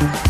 Thank you.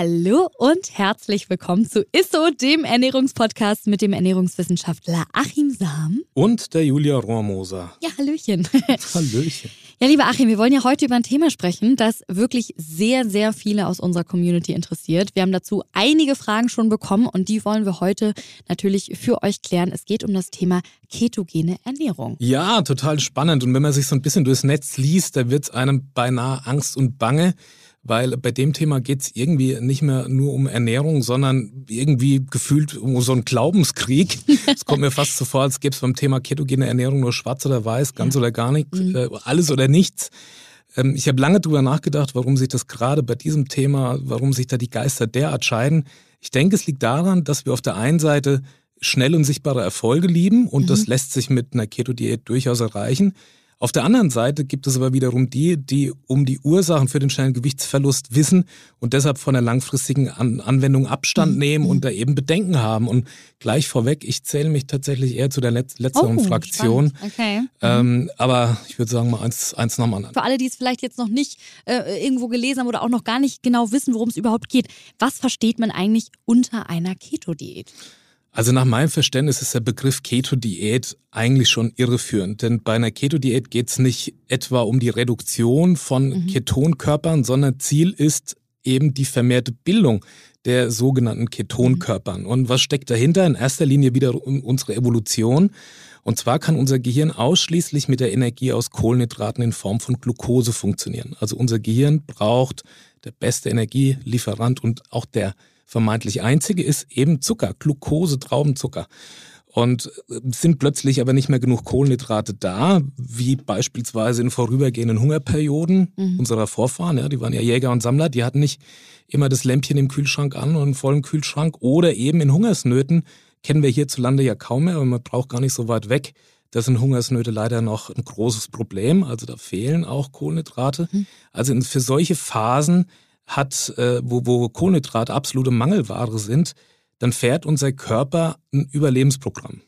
Hallo und herzlich willkommen zu ISSO, dem Ernährungspodcast mit dem Ernährungswissenschaftler Achim Sam. Und der Julia Rohrmoser. Ja, Hallöchen. Hallöchen. Ja, lieber Achim, wir wollen ja heute über ein Thema sprechen, das wirklich sehr, sehr viele aus unserer Community interessiert. Wir haben dazu einige Fragen schon bekommen und die wollen wir heute natürlich für euch klären. Es geht um das Thema ketogene Ernährung. Ja, total spannend. Und wenn man sich so ein bisschen durchs Netz liest, da wird es einem beinahe Angst und Bange weil bei dem Thema geht es irgendwie nicht mehr nur um Ernährung, sondern irgendwie gefühlt um so einen Glaubenskrieg. Es kommt mir fast so vor, als gäbe es beim Thema ketogene Ernährung nur schwarz oder weiß, ganz ja. oder gar nichts, mhm. äh, alles oder nichts. Ähm, ich habe lange darüber nachgedacht, warum sich das gerade bei diesem Thema, warum sich da die Geister derart scheiden. Ich denke, es liegt daran, dass wir auf der einen Seite schnell und sichtbare Erfolge lieben und mhm. das lässt sich mit einer Keto-Diät durchaus erreichen. Auf der anderen Seite gibt es aber wiederum die, die um die Ursachen für den schnellen Gewichtsverlust wissen und deshalb von der langfristigen An Anwendung Abstand mhm. nehmen und mhm. da eben Bedenken haben. Und gleich vorweg, ich zähle mich tatsächlich eher zu der Letz letzteren oh, Fraktion. Okay. Ähm, mhm. aber ich würde sagen, mal eins, eins nach dem anderen. Für alle, die es vielleicht jetzt noch nicht äh, irgendwo gelesen haben oder auch noch gar nicht genau wissen, worum es überhaupt geht, was versteht man eigentlich unter einer Keto-Diät? Also nach meinem Verständnis ist der Begriff Keto-Diät eigentlich schon irreführend, denn bei einer Keto-Diät geht es nicht etwa um die Reduktion von mhm. Ketonkörpern, sondern Ziel ist eben die vermehrte Bildung der sogenannten Ketonkörpern. Mhm. Und was steckt dahinter? In erster Linie wieder unsere Evolution. Und zwar kann unser Gehirn ausschließlich mit der Energie aus Kohlenhydraten in Form von Glucose funktionieren. Also unser Gehirn braucht der beste Energielieferant und auch der vermeintlich einzige ist eben Zucker, Glucose, Traubenzucker. Und äh, sind plötzlich aber nicht mehr genug Kohlenhydrate da, wie beispielsweise in vorübergehenden Hungerperioden mhm. unserer Vorfahren. Ja, die waren ja Jäger und Sammler, die hatten nicht immer das Lämpchen im Kühlschrank an und einen vollen Kühlschrank. Oder eben in Hungersnöten kennen wir hierzulande ja kaum mehr, aber man braucht gar nicht so weit weg. Das sind Hungersnöte leider noch ein großes Problem. Also da fehlen auch Kohlenhydrate. Mhm. Also für solche Phasen hat, äh, wo, wo Kohlenhydrate absolute Mangelware sind, dann fährt unser Körper ein Überlebensprogramm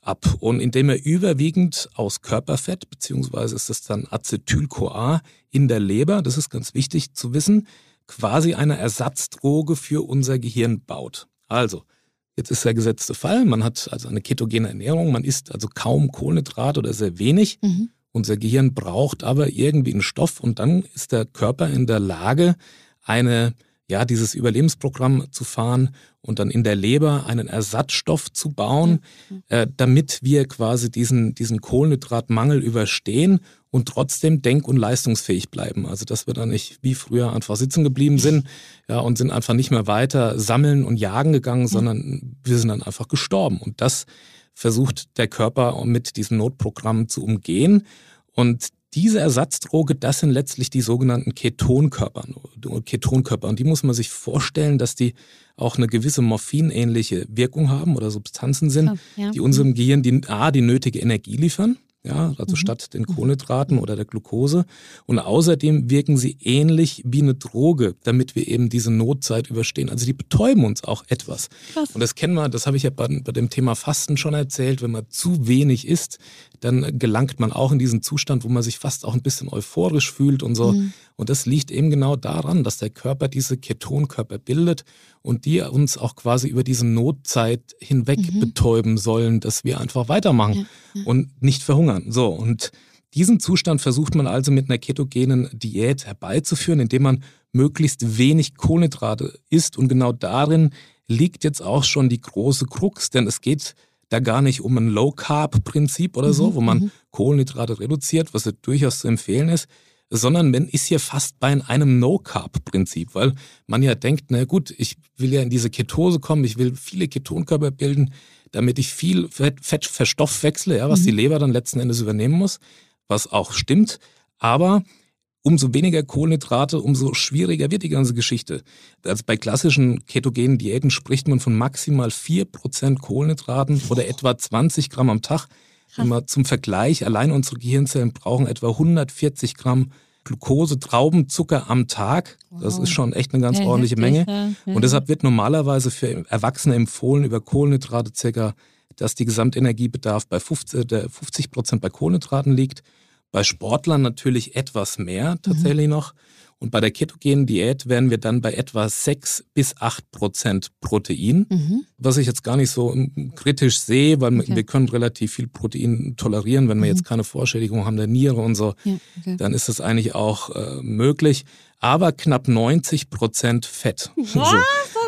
ab. Und indem er überwiegend aus Körperfett, beziehungsweise ist das dann Acetyl-CoA in der Leber, das ist ganz wichtig zu wissen, quasi eine Ersatzdroge für unser Gehirn baut. Also, jetzt ist der gesetzte Fall, man hat also eine ketogene Ernährung, man isst also kaum Kohlenhydrat oder sehr wenig. Mhm. Unser Gehirn braucht aber irgendwie einen Stoff und dann ist der Körper in der Lage, eine, ja, dieses Überlebensprogramm zu fahren und dann in der Leber einen Ersatzstoff zu bauen, mhm. äh, damit wir quasi diesen, diesen Kohlenhydratmangel überstehen und trotzdem denk- und leistungsfähig bleiben. Also dass wir dann nicht wie früher einfach sitzen geblieben sind ja, und sind einfach nicht mehr weiter sammeln und jagen gegangen, mhm. sondern wir sind dann einfach gestorben. Und das versucht der Körper mit diesem Notprogramm zu umgehen. Und diese Ersatzdroge, das sind letztlich die sogenannten Ketonkörper. Ketonkörper. Und die muss man sich vorstellen, dass die auch eine gewisse morphinähnliche Wirkung haben oder Substanzen sind, ja. die unserem Gehirn die, A, die nötige Energie liefern ja, also mhm. statt den Kohlenhydraten oder der Glucose. Und außerdem wirken sie ähnlich wie eine Droge, damit wir eben diese Notzeit überstehen. Also die betäuben uns auch etwas. Krass. Und das kennen wir, das habe ich ja bei, bei dem Thema Fasten schon erzählt, wenn man zu wenig isst, dann gelangt man auch in diesen Zustand, wo man sich fast auch ein bisschen euphorisch fühlt und so. Mhm. Und das liegt eben genau daran, dass der Körper diese Ketonkörper bildet und die uns auch quasi über diese Notzeit hinweg mhm. betäuben sollen, dass wir einfach weitermachen ja, ja. und nicht verhungern. So, und Diesen Zustand versucht man also mit einer ketogenen Diät herbeizuführen, indem man möglichst wenig Kohlenhydrate isst. Und genau darin liegt jetzt auch schon die große Krux, denn es geht da gar nicht um ein Low-Carb-Prinzip oder so, mhm, wo man mhm. Kohlenhydrate reduziert, was ja durchaus zu empfehlen ist, sondern man ist hier fast bei einem No-Carb-Prinzip, weil man ja denkt, na gut, ich will ja in diese Ketose kommen, ich will viele Ketonkörper bilden, damit ich viel Fett, Fett verstoffwechsle, ja, was mhm. die Leber dann letzten Endes übernehmen muss, was auch stimmt. Aber umso weniger Kohlenhydrate, umso schwieriger wird die ganze Geschichte. Also bei klassischen ketogenen Diäten spricht man von maximal 4% Kohlenhydraten oder etwa 20 Gramm am Tag. Immer zum Vergleich, allein unsere Gehirnzellen brauchen etwa 140 Gramm Glucose, Traubenzucker am Tag. Das ist schon echt eine ganz ja, ordentliche heftig, Menge. Ja. Und deshalb wird normalerweise für Erwachsene empfohlen, über Kohlenhydrate circa, dass die Gesamtenergiebedarf bei 50, 50 Prozent bei Kohlenhydraten liegt. Bei Sportlern natürlich etwas mehr tatsächlich mhm. noch. Und bei der ketogenen Diät wären wir dann bei etwa 6 bis 8 Prozent Protein, mhm. was ich jetzt gar nicht so ähm, kritisch sehe, weil okay. wir können relativ viel Protein tolerieren, wenn wir mhm. jetzt keine Vorschädigung haben der Niere und so, ja, okay. dann ist das eigentlich auch äh, möglich. Aber knapp 90 Prozent Fett. Was?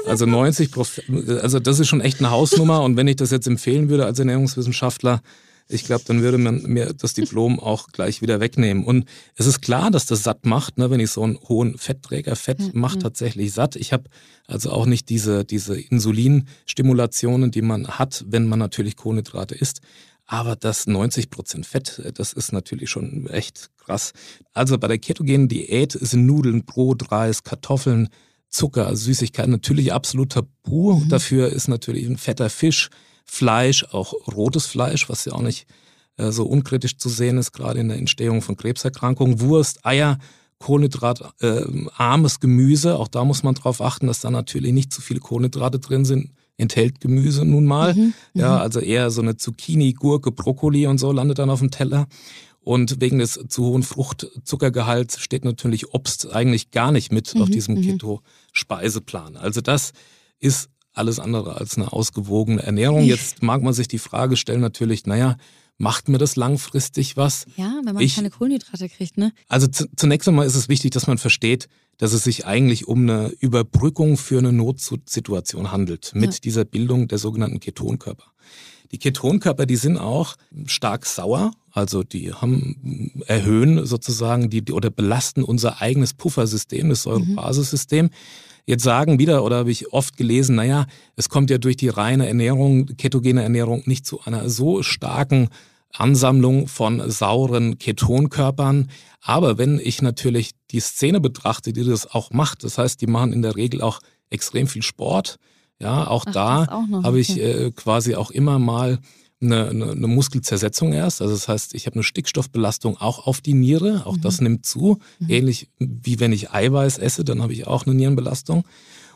Also 90 Prozent, also das ist schon echt eine Hausnummer. Und wenn ich das jetzt empfehlen würde als Ernährungswissenschaftler, ich glaube, dann würde man mir das Diplom auch gleich wieder wegnehmen. Und es ist klar, dass das satt macht, ne, wenn ich so einen hohen Fettträger, Fett mhm. macht tatsächlich satt. Ich habe also auch nicht diese, diese Insulinstimulationen, die man hat, wenn man natürlich Kohlenhydrate isst. Aber das 90 Prozent Fett, das ist natürlich schon echt krass. Also bei der ketogenen Diät sind Nudeln, Brot, Reis, Kartoffeln, Zucker, Süßigkeiten natürlich absolut tabu. Mhm. Dafür ist natürlich ein fetter Fisch, Fleisch, auch rotes Fleisch, was ja auch nicht äh, so unkritisch zu sehen ist, gerade in der Entstehung von Krebserkrankungen, Wurst, Eier, Kohlenhydratarmes äh, Gemüse. Auch da muss man darauf achten, dass da natürlich nicht zu viele Kohlenhydrate drin sind. Enthält Gemüse nun mal. Mhm, ja, mhm. also eher so eine Zucchini, Gurke, Brokkoli und so landet dann auf dem Teller. Und wegen des zu hohen Fruchtzuckergehalts steht natürlich Obst eigentlich gar nicht mit mhm, auf diesem mhm. Keto-Speiseplan. Also das ist alles andere als eine ausgewogene Ernährung. Jetzt mag man sich die Frage stellen natürlich, naja, macht mir das langfristig was? Ja, wenn man ich, keine Kohlenhydrate kriegt, ne? Also zunächst einmal ist es wichtig, dass man versteht, dass es sich eigentlich um eine Überbrückung für eine Notsituation handelt mit ja. dieser Bildung der sogenannten Ketonkörper. Die Ketonkörper, die sind auch stark sauer, also die haben erhöhen sozusagen die oder belasten unser eigenes Puffersystem, das Säurebasissystem. Mhm. Jetzt sagen wieder, oder habe ich oft gelesen, naja, es kommt ja durch die reine Ernährung, ketogene Ernährung, nicht zu einer so starken Ansammlung von sauren Ketonkörpern. Aber wenn ich natürlich die Szene betrachte, die das auch macht, das heißt, die machen in der Regel auch extrem viel Sport. Ja, auch Ach, da habe ich äh, quasi auch immer mal eine, eine, eine Muskelzersetzung erst. Also das heißt, ich habe eine Stickstoffbelastung auch auf die Niere. Auch mhm. das nimmt zu. Mhm. Ähnlich wie wenn ich Eiweiß esse, dann habe ich auch eine Nierenbelastung.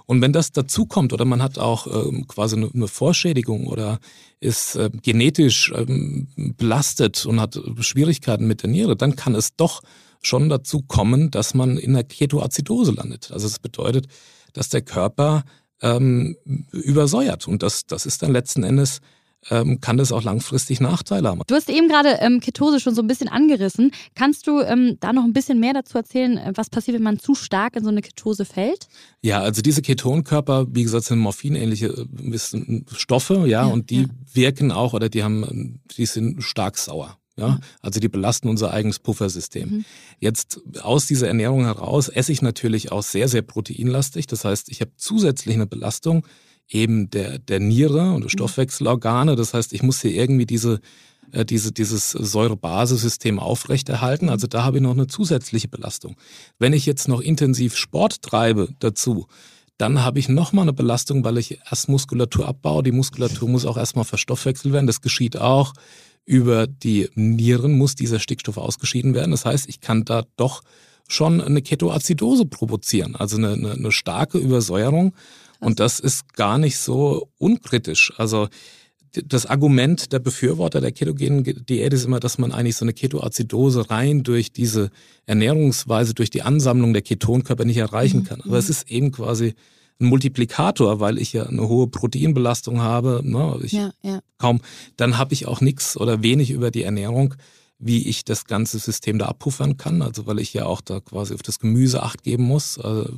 Und wenn das dazu kommt oder man hat auch ähm, quasi eine, eine, Vorschädigung oder ist äh, genetisch ähm, belastet und hat Schwierigkeiten mit der Niere, dann kann es doch schon dazu kommen, dass man in der Ketoazidose landet. Also das bedeutet, dass der Körper ähm, übersäuert und das, das ist dann letzten Endes ähm, kann das auch langfristig Nachteile haben. Du hast eben gerade ähm, Ketose schon so ein bisschen angerissen. Kannst du ähm, da noch ein bisschen mehr dazu erzählen, äh, was passiert, wenn man zu stark in so eine Ketose fällt? Ja, also diese Ketonkörper, wie gesagt, sind morphinähnliche äh, Stoffe, ja, ja und die ja. wirken auch oder die haben, die sind stark sauer. Ja, mhm. also die belasten unser eigenes Puffersystem. Mhm. Jetzt aus dieser Ernährung heraus esse ich natürlich auch sehr, sehr proteinlastig. Das heißt, ich habe zusätzlich eine Belastung eben der, der Niere und der mhm. Stoffwechselorgane. Das heißt, ich muss hier irgendwie diese, äh, diese, dieses Säurebasissystem aufrechterhalten. Also da habe ich noch eine zusätzliche Belastung. Wenn ich jetzt noch intensiv Sport treibe dazu, dann habe ich nochmal eine Belastung, weil ich erst Muskulatur abbaue. Die Muskulatur muss auch erstmal verstoffwechselt werden. Das geschieht auch. Über die Nieren muss dieser Stickstoff ausgeschieden werden. Das heißt, ich kann da doch schon eine Ketoazidose provozieren, also eine, eine, eine starke Übersäuerung. Und das ist gar nicht so unkritisch. Also das Argument der Befürworter der ketogenen Diät ist immer, dass man eigentlich so eine Ketoazidose rein durch diese Ernährungsweise, durch die Ansammlung der Ketonkörper nicht erreichen mhm. kann. Aber es ist eben quasi ein Multiplikator, weil ich ja eine hohe Proteinbelastung habe. Ne? Ich ja, ja. kaum, dann habe ich auch nichts oder wenig über die Ernährung wie ich das ganze System da abpuffern kann, also weil ich ja auch da quasi auf das Gemüse acht geben muss, also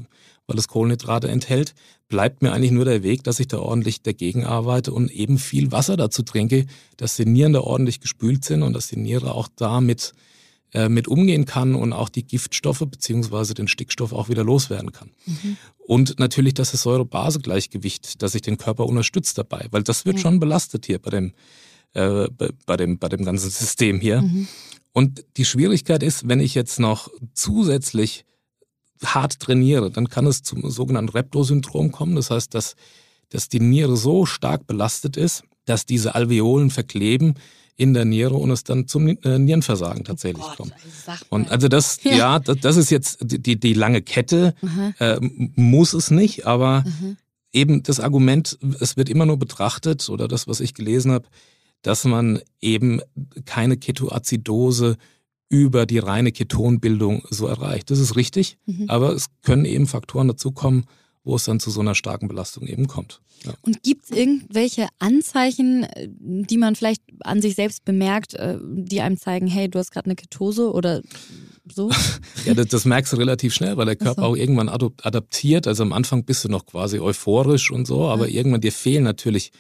weil es Kohlenhydrate enthält, bleibt mir eigentlich nur der Weg, dass ich da ordentlich dagegen arbeite und eben viel Wasser dazu trinke, dass die Nieren da ordentlich gespült sind und dass die Niere auch damit äh, mit umgehen kann und auch die Giftstoffe beziehungsweise den Stickstoff auch wieder loswerden kann. Mhm. Und natürlich das Säure-Base-Gleichgewicht, dass ich den Körper unterstützt dabei, weil das wird ja. schon belastet hier bei dem, äh, bei, bei, dem, bei dem ganzen System hier. Mhm. Und die Schwierigkeit ist, wenn ich jetzt noch zusätzlich hart trainiere, dann kann es zum sogenannten Repto-Syndrom kommen. Das heißt, dass, dass die Niere so stark belastet ist, dass diese Alveolen verkleben in der Niere und es dann zum äh, Nierenversagen tatsächlich oh Gott, kommt. Und also das, ja, ja das, das, ist jetzt die, die lange Kette, äh, muss es nicht, aber mhm. eben das Argument, es wird immer nur betrachtet, oder das, was ich gelesen habe, dass man eben keine Ketoazidose über die reine Ketonbildung so erreicht. Das ist richtig, mhm. aber es können eben Faktoren dazukommen, wo es dann zu so einer starken Belastung eben kommt. Ja. Und gibt es irgendwelche Anzeichen, die man vielleicht an sich selbst bemerkt, äh, die einem zeigen, hey, du hast gerade eine Ketose oder so? ja, das, das, merkst du relativ schnell, weil der Körper so. auch irgendwann adaptiert. Also am Anfang bist du noch quasi euphorisch und so, aber ja. irgendwann dir fehlen natürlich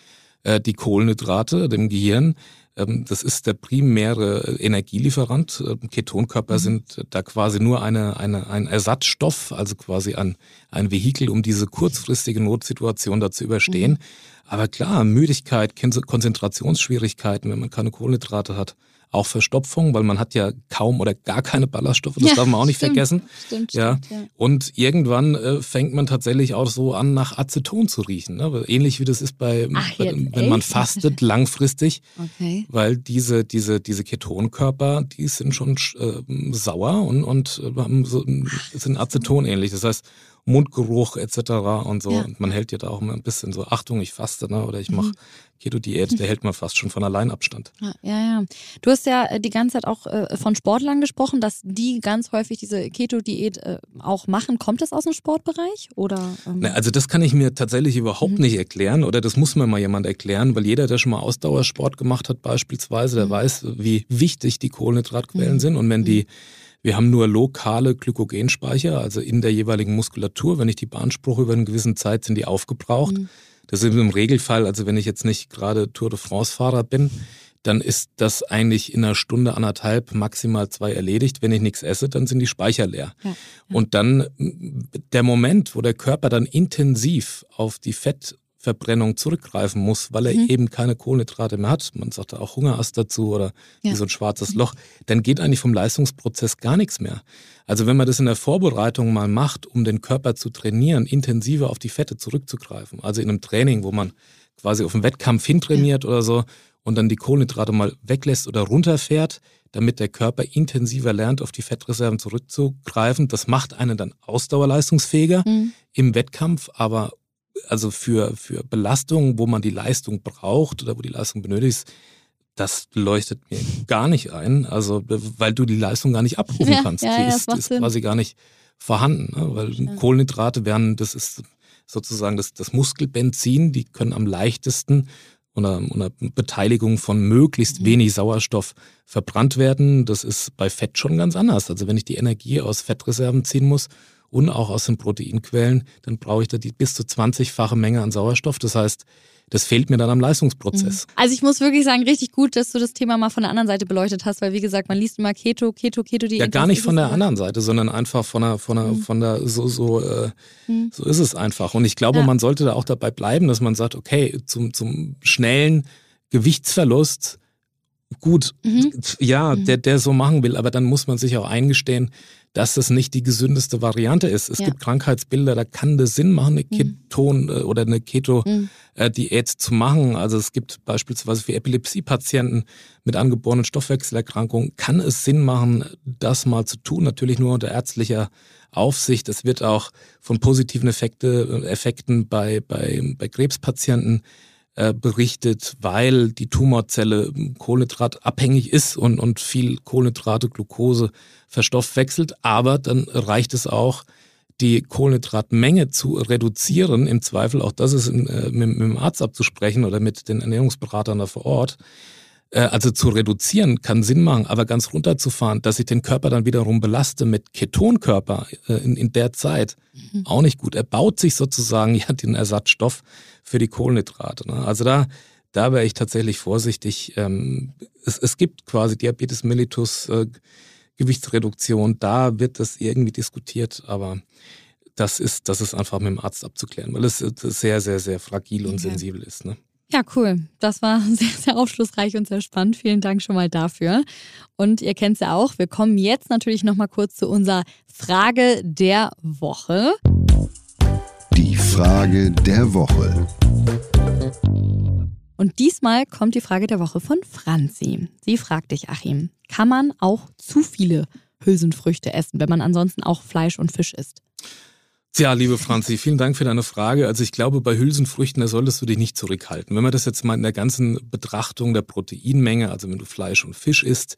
äh, die Kohlenhydrate dem Gehirn. Ähm, das ist der primäre Energielieferant. Ähm, Ketonkörper mhm. sind da quasi nur eine, eine, ein Ersatzstoff, also quasi ein, ein Vehikel, um diese kurzfristige Notsituation da zu überstehen. Mhm. Aber klar, Müdigkeit, Konzentrationsschwierigkeiten, wenn man keine Kohlenhydrate hat, auch Verstopfung, weil man hat ja kaum oder gar keine Ballaststoffe, das ja, darf man auch nicht stimmt, vergessen. Stimmt, ja. Stimmt, ja. Und irgendwann äh, fängt man tatsächlich auch so an, nach Aceton zu riechen. Ne? Ähnlich wie das ist bei, Ach, bei wenn echt? man fastet langfristig, okay. weil diese, diese, diese Ketonkörper, die sind schon äh, sauer und, und äh, haben so, sind Aceton ähnlich. Das heißt, Mundgeruch etc. und so. Ja. Und man hält ja da auch immer ein bisschen so, Achtung, ich faste, ne? oder ich mache mhm. Keto-Diät, der hält man fast schon von allein Abstand. Ja, ja, ja. Du hast ja äh, die ganze Zeit auch äh, von Sportlern gesprochen, dass die ganz häufig diese Keto-Diät äh, auch machen. Kommt das aus dem Sportbereich? Oder, ähm? Na, also das kann ich mir tatsächlich überhaupt mhm. nicht erklären oder das muss mir mal jemand erklären, weil jeder, der schon mal Ausdauersport gemacht hat beispielsweise, der mhm. weiß, wie wichtig die Kohlenhydratquellen mhm. sind und wenn die mhm. Wir haben nur lokale Glykogenspeicher, also in der jeweiligen Muskulatur. Wenn ich die beanspruche über eine gewisse Zeit, sind die aufgebraucht. Mhm. Das ist im Regelfall, also wenn ich jetzt nicht gerade Tour de France-Fahrer bin, dann ist das eigentlich in einer Stunde, anderthalb, maximal zwei erledigt. Wenn ich nichts esse, dann sind die Speicher leer. Ja, ja. Und dann der Moment, wo der Körper dann intensiv auf die Fett Verbrennung zurückgreifen muss, weil er mhm. eben keine Kohlenhydrate mehr hat, man sagt auch Hungerast dazu oder ja. wie so ein schwarzes Loch, dann geht eigentlich vom Leistungsprozess gar nichts mehr. Also wenn man das in der Vorbereitung mal macht, um den Körper zu trainieren, intensiver auf die Fette zurückzugreifen, also in einem Training, wo man quasi auf den Wettkampf hintrainiert ja. oder so und dann die Kohlenhydrate mal weglässt oder runterfährt, damit der Körper intensiver lernt, auf die Fettreserven zurückzugreifen. Das macht einen dann ausdauerleistungsfähiger mhm. im Wettkampf, aber also für, für Belastungen, wo man die Leistung braucht oder wo die Leistung benötigt ist, das leuchtet mir gar nicht ein. Also, weil du die Leistung gar nicht abrufen ja, kannst. Ja, die ist, ist quasi gar nicht vorhanden. Ne? Weil ja. Kohlenhydrate werden, das ist sozusagen das, das Muskelbenzin, die können am leichtesten unter, unter Beteiligung von möglichst mhm. wenig Sauerstoff verbrannt werden. Das ist bei Fett schon ganz anders. Also wenn ich die Energie aus Fettreserven ziehen muss und auch aus den Proteinquellen, dann brauche ich da die bis zu 20-fache Menge an Sauerstoff. Das heißt, das fehlt mir dann am Leistungsprozess. Mhm. Also ich muss wirklich sagen, richtig gut, dass du das Thema mal von der anderen Seite beleuchtet hast, weil wie gesagt, man liest immer Keto, Keto, Keto, die Ja, gar nicht von der anderen Seite, sondern einfach von der, von der, mhm. von der, so, so, äh, mhm. so ist es einfach. Und ich glaube, ja. man sollte da auch dabei bleiben, dass man sagt, okay, zum, zum schnellen Gewichtsverlust gut, mhm. ja, mhm. der, der so machen will, aber dann muss man sich auch eingestehen, dass das nicht die gesündeste Variante ist. Es ja. gibt Krankheitsbilder, da kann das Sinn machen, eine mhm. Keton- mhm. oder eine Keto-Diät zu machen. Also es gibt beispielsweise für Epilepsie-Patienten mit angeborenen Stoffwechselerkrankungen, kann es Sinn machen, das mal zu tun. Natürlich nur unter ärztlicher Aufsicht. Es wird auch von positiven Effekte, Effekten bei, bei, bei Krebspatienten äh, berichtet, weil die Tumorzelle kohlenhydratabhängig ist und, und viel Kohlenhydrate, Glucose verstoffwechselt. Aber dann reicht es auch, die Kohlenhydratmenge zu reduzieren. Im Zweifel auch das ist in, äh, mit, mit, dem Arzt abzusprechen oder mit den Ernährungsberatern da vor Ort. Äh, also zu reduzieren kann Sinn machen, aber ganz runterzufahren, dass ich den Körper dann wiederum belaste mit Ketonkörper äh, in, in der Zeit, mhm. auch nicht gut. Er baut sich sozusagen ja den Ersatzstoff für die Kohlenhydrate. Ne? Also da, da wäre ich tatsächlich vorsichtig. Ähm, es, es gibt quasi Diabetes mellitus, äh, Gewichtsreduktion, da wird das irgendwie diskutiert, aber das ist, das ist einfach mit dem Arzt abzuklären, weil es sehr, sehr, sehr fragil und okay. sensibel ist. Ne? Ja, cool. Das war sehr, sehr aufschlussreich und sehr spannend. Vielen Dank schon mal dafür. Und ihr kennt es ja auch. Wir kommen jetzt natürlich noch mal kurz zu unserer Frage der Woche. Die Frage der Woche. Und diesmal kommt die Frage der Woche von Franzi. Sie fragt dich, Achim, kann man auch zu viele Hülsenfrüchte essen, wenn man ansonsten auch Fleisch und Fisch isst? Tja, liebe Franzi, vielen Dank für deine Frage. Also ich glaube, bei Hülsenfrüchten, da solltest du dich nicht zurückhalten. Wenn man das jetzt mal in der ganzen Betrachtung der Proteinmenge, also wenn du Fleisch und Fisch isst,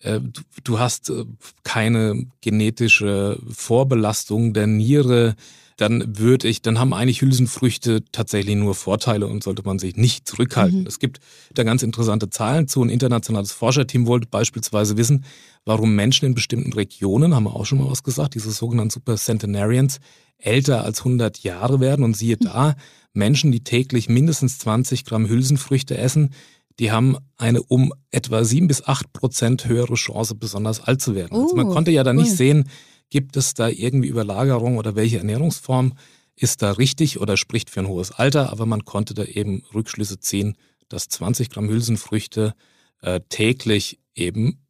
du, du hast äh, keine genetische Vorbelastung der Niere, dann würde ich, dann haben eigentlich Hülsenfrüchte tatsächlich nur Vorteile und sollte man sich nicht zurückhalten. Mhm. Es gibt da ganz interessante Zahlen zu. Ein internationales Forscherteam wollte beispielsweise wissen, warum Menschen in bestimmten Regionen, haben wir auch schon mal was gesagt, diese sogenannten Super Centenarians, älter als 100 Jahre werden. Und siehe da, Menschen, die täglich mindestens 20 Gramm Hülsenfrüchte essen, die haben eine um etwa sieben bis acht Prozent höhere Chance, besonders alt zu werden. Uh, also man oh, konnte ja da nicht sehen, gibt es da irgendwie Überlagerung oder welche Ernährungsform ist da richtig oder spricht für ein hohes Alter, aber man konnte da eben Rückschlüsse ziehen, dass 20 Gramm Hülsenfrüchte äh, täglich eben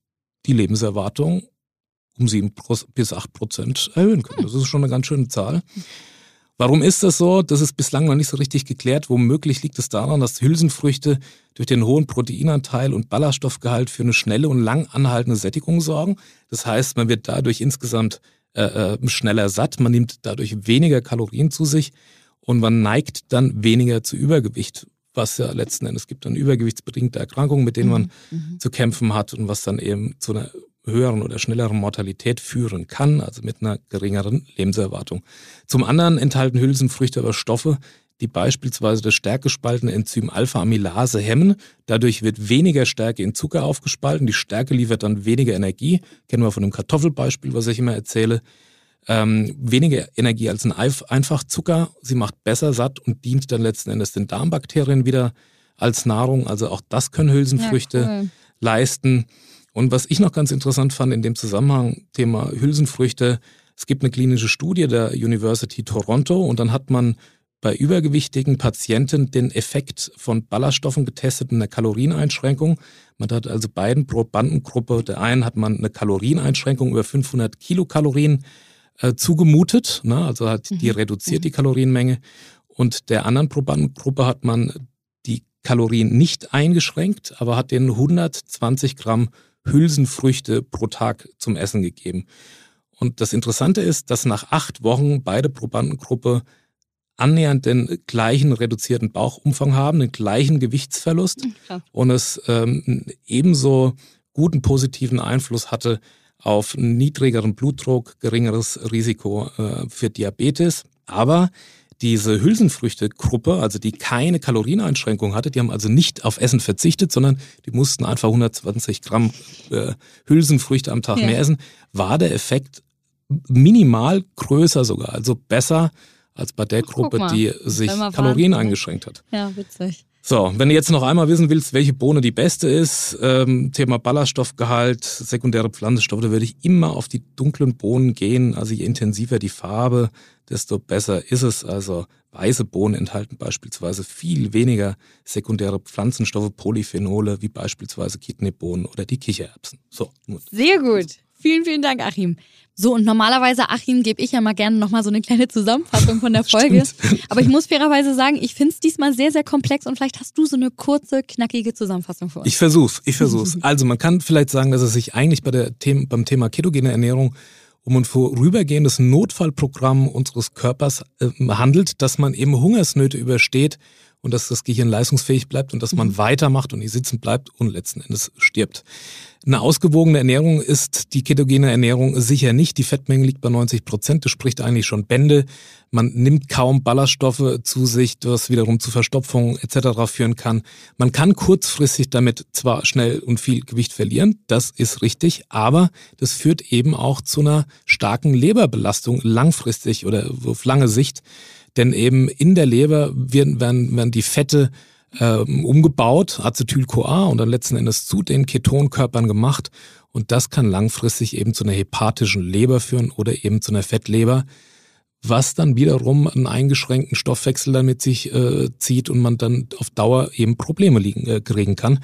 die Lebenserwartung um sieben bis acht Prozent erhöhen können. Das ist schon eine ganz schöne Zahl. Warum ist das so? Das ist bislang noch nicht so richtig geklärt. Womöglich liegt es daran, dass Hülsenfrüchte durch den hohen Proteinanteil und Ballaststoffgehalt für eine schnelle und lang anhaltende Sättigung sorgen. Das heißt, man wird dadurch insgesamt äh, äh, schneller satt, man nimmt dadurch weniger Kalorien zu sich und man neigt dann weniger zu Übergewicht, was ja letzten Endes gibt dann übergewichtsbedingte Erkrankungen, mit denen man mhm. mhm. zu kämpfen hat und was dann eben zu einer höheren oder schnelleren Mortalität führen kann, also mit einer geringeren Lebenserwartung. Zum anderen enthalten Hülsenfrüchte aber Stoffe, die beispielsweise das stärkespaltene Enzym Alpha-Amylase hemmen. Dadurch wird weniger Stärke in Zucker aufgespalten. Die Stärke liefert dann weniger Energie. Kennen wir von dem Kartoffelbeispiel, was ich immer erzähle. Ähm, weniger Energie als ein Einfachzucker. Sie macht besser satt und dient dann letzten Endes den Darmbakterien wieder als Nahrung. Also auch das können Hülsenfrüchte ja, cool. leisten. Und was ich noch ganz interessant fand in dem Zusammenhang, Thema Hülsenfrüchte, es gibt eine klinische Studie der University Toronto und dann hat man bei übergewichtigen Patienten den Effekt von Ballaststoffen getestet in der Kalorieneinschränkung. Man hat also beiden Probandengruppe, der einen hat man eine Kalorieneinschränkung über 500 Kilokalorien äh, zugemutet, ne, also hat die mhm. reduziert die Kalorienmenge und der anderen Probandengruppe hat man die Kalorien nicht eingeschränkt, aber hat den 120 Gramm Hülsenfrüchte pro Tag zum Essen gegeben. Und das Interessante ist, dass nach acht Wochen beide Probandengruppe annähernd den gleichen reduzierten Bauchumfang haben, den gleichen Gewichtsverlust ja. und es ähm, ebenso guten positiven Einfluss hatte auf niedrigeren Blutdruck, geringeres Risiko äh, für Diabetes. Aber diese Hülsenfrüchte-Gruppe, also die keine Kalorieneinschränkung hatte, die haben also nicht auf Essen verzichtet, sondern die mussten einfach 120 Gramm äh, Hülsenfrüchte am Tag ja. mehr essen, war der Effekt minimal größer sogar, also besser als bei der Gruppe, die sich Kalorien eingeschränkt hat. Ja, witzig. So, wenn du jetzt noch einmal wissen willst, welche Bohne die beste ist, ähm, Thema Ballaststoffgehalt, sekundäre Pflanzenstoffe, da würde ich immer auf die dunklen Bohnen gehen. Also je intensiver die Farbe, desto besser ist es. Also weiße Bohnen enthalten beispielsweise viel weniger sekundäre Pflanzenstoffe, Polyphenole, wie beispielsweise Kidneybohnen oder die Kichererbsen. So. Sehr gut. Vielen, vielen Dank, Achim. So, und normalerweise, Achim, gebe ich ja mal gerne nochmal so eine kleine Zusammenfassung von der Folge. Aber ich muss fairerweise sagen, ich finde es diesmal sehr, sehr komplex und vielleicht hast du so eine kurze, knackige Zusammenfassung für uns. Ich versuch's, ich versuch's. Also man kann vielleicht sagen, dass es sich eigentlich bei der The beim Thema ketogene Ernährung um ein vorübergehendes Notfallprogramm unseres Körpers äh, handelt, dass man eben Hungersnöte übersteht und dass das Gehirn leistungsfähig bleibt und dass man mhm. weitermacht und nicht sitzen bleibt und letzten Endes stirbt. Eine ausgewogene Ernährung ist die ketogene Ernährung sicher nicht. Die Fettmenge liegt bei 90 Prozent. Das spricht eigentlich schon Bände. Man nimmt kaum Ballaststoffe zu sich, was wiederum zu Verstopfung etc. führen kann. Man kann kurzfristig damit zwar schnell und viel Gewicht verlieren, das ist richtig, aber das führt eben auch zu einer starken Leberbelastung langfristig oder auf lange Sicht. Denn eben in der Leber werden, werden, werden die Fette ähm, umgebaut, Acetyl-CoA und dann letzten Endes zu den Ketonkörpern gemacht. Und das kann langfristig eben zu einer hepatischen Leber führen oder eben zu einer Fettleber was dann wiederum einen eingeschränkten Stoffwechsel damit sich äh, zieht und man dann auf Dauer eben Probleme liegen, äh, kriegen kann.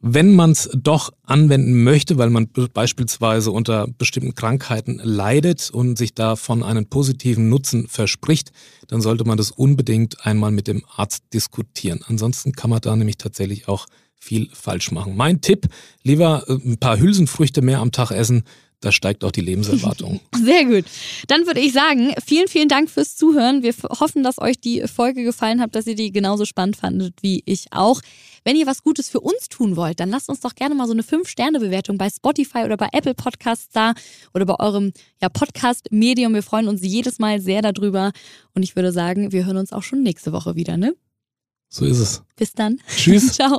Wenn man es doch anwenden möchte, weil man beispielsweise unter bestimmten Krankheiten leidet und sich davon einen positiven Nutzen verspricht, dann sollte man das unbedingt einmal mit dem Arzt diskutieren. Ansonsten kann man da nämlich tatsächlich auch viel falsch machen. Mein Tipp, lieber äh, ein paar Hülsenfrüchte mehr am Tag essen, da steigt auch die Lebenserwartung. Sehr gut. Dann würde ich sagen, vielen, vielen Dank fürs Zuhören. Wir hoffen, dass euch die Folge gefallen hat, dass ihr die genauso spannend fandet wie ich auch. Wenn ihr was Gutes für uns tun wollt, dann lasst uns doch gerne mal so eine 5-Sterne-Bewertung bei Spotify oder bei Apple Podcasts da oder bei eurem ja, Podcast-Medium. Wir freuen uns jedes Mal sehr darüber. Und ich würde sagen, wir hören uns auch schon nächste Woche wieder, ne? So ist es. Bis dann. Tschüss. Ciao.